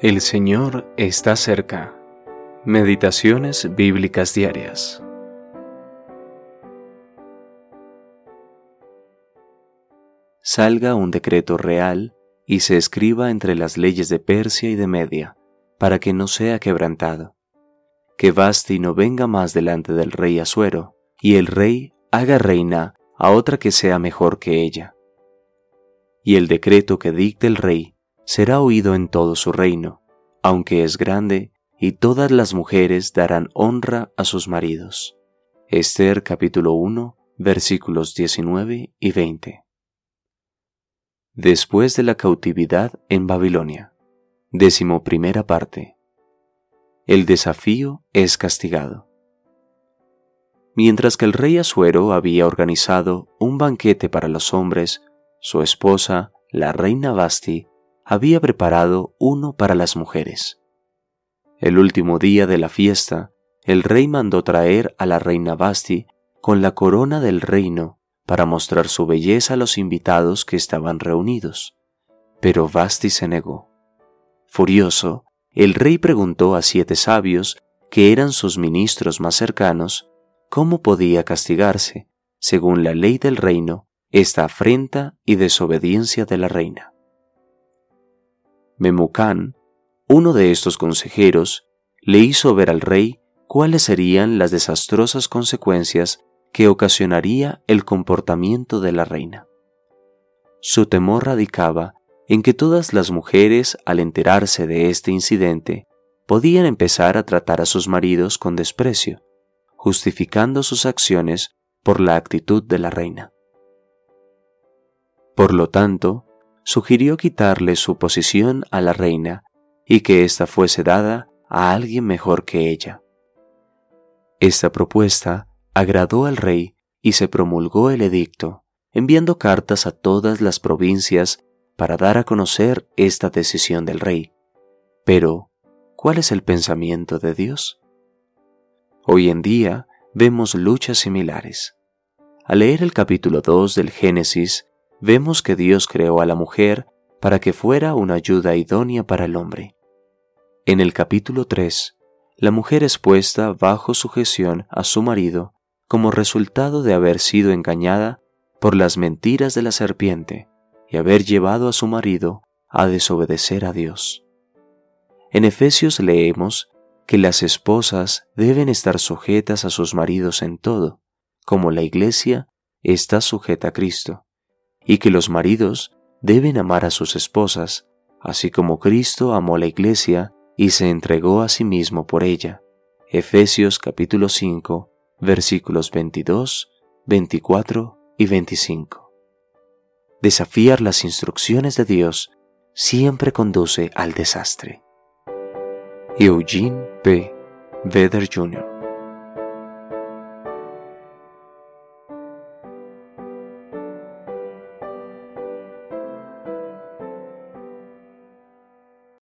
El Señor está cerca. Meditaciones bíblicas diarias. Salga un decreto real y se escriba entre las leyes de Persia y de Media, para que no sea quebrantado. Que Basti no venga más delante del rey Asuero, y el rey haga reina a otra que sea mejor que ella. Y el decreto que dicte el rey será oído en todo su reino, aunque es grande, y todas las mujeres darán honra a sus maridos. Esther capítulo 1 versículos 19 y 20. Después de la cautividad en Babilonia. Décimo primera parte. El desafío es castigado. Mientras que el rey Asuero había organizado un banquete para los hombres, su esposa, la reina Basti, había preparado uno para las mujeres. El último día de la fiesta, el rey mandó traer a la reina Basti con la corona del reino para mostrar su belleza a los invitados que estaban reunidos. Pero Basti se negó. Furioso, el rey preguntó a siete sabios, que eran sus ministros más cercanos, cómo podía castigarse, según la ley del reino, esta afrenta y desobediencia de la reina. Memucán, uno de estos consejeros, le hizo ver al rey cuáles serían las desastrosas consecuencias que ocasionaría el comportamiento de la reina. Su temor radicaba en que todas las mujeres, al enterarse de este incidente, podían empezar a tratar a sus maridos con desprecio, justificando sus acciones por la actitud de la reina. Por lo tanto, sugirió quitarle su posición a la reina y que ésta fuese dada a alguien mejor que ella. Esta propuesta agradó al rey y se promulgó el edicto, enviando cartas a todas las provincias para dar a conocer esta decisión del rey. Pero, ¿cuál es el pensamiento de Dios? Hoy en día vemos luchas similares. Al leer el capítulo 2 del Génesis, vemos que Dios creó a la mujer para que fuera una ayuda idónea para el hombre. En el capítulo 3, la mujer es puesta bajo sujeción a su marido como resultado de haber sido engañada por las mentiras de la serpiente y haber llevado a su marido a desobedecer a Dios. En Efesios leemos que las esposas deben estar sujetas a sus maridos en todo, como la iglesia está sujeta a Cristo y que los maridos deben amar a sus esposas, así como Cristo amó la iglesia y se entregó a sí mismo por ella. Efesios capítulo 5, versículos 22, 24 y 25. Desafiar las instrucciones de Dios siempre conduce al desastre. Eugene P. Vedder Jr.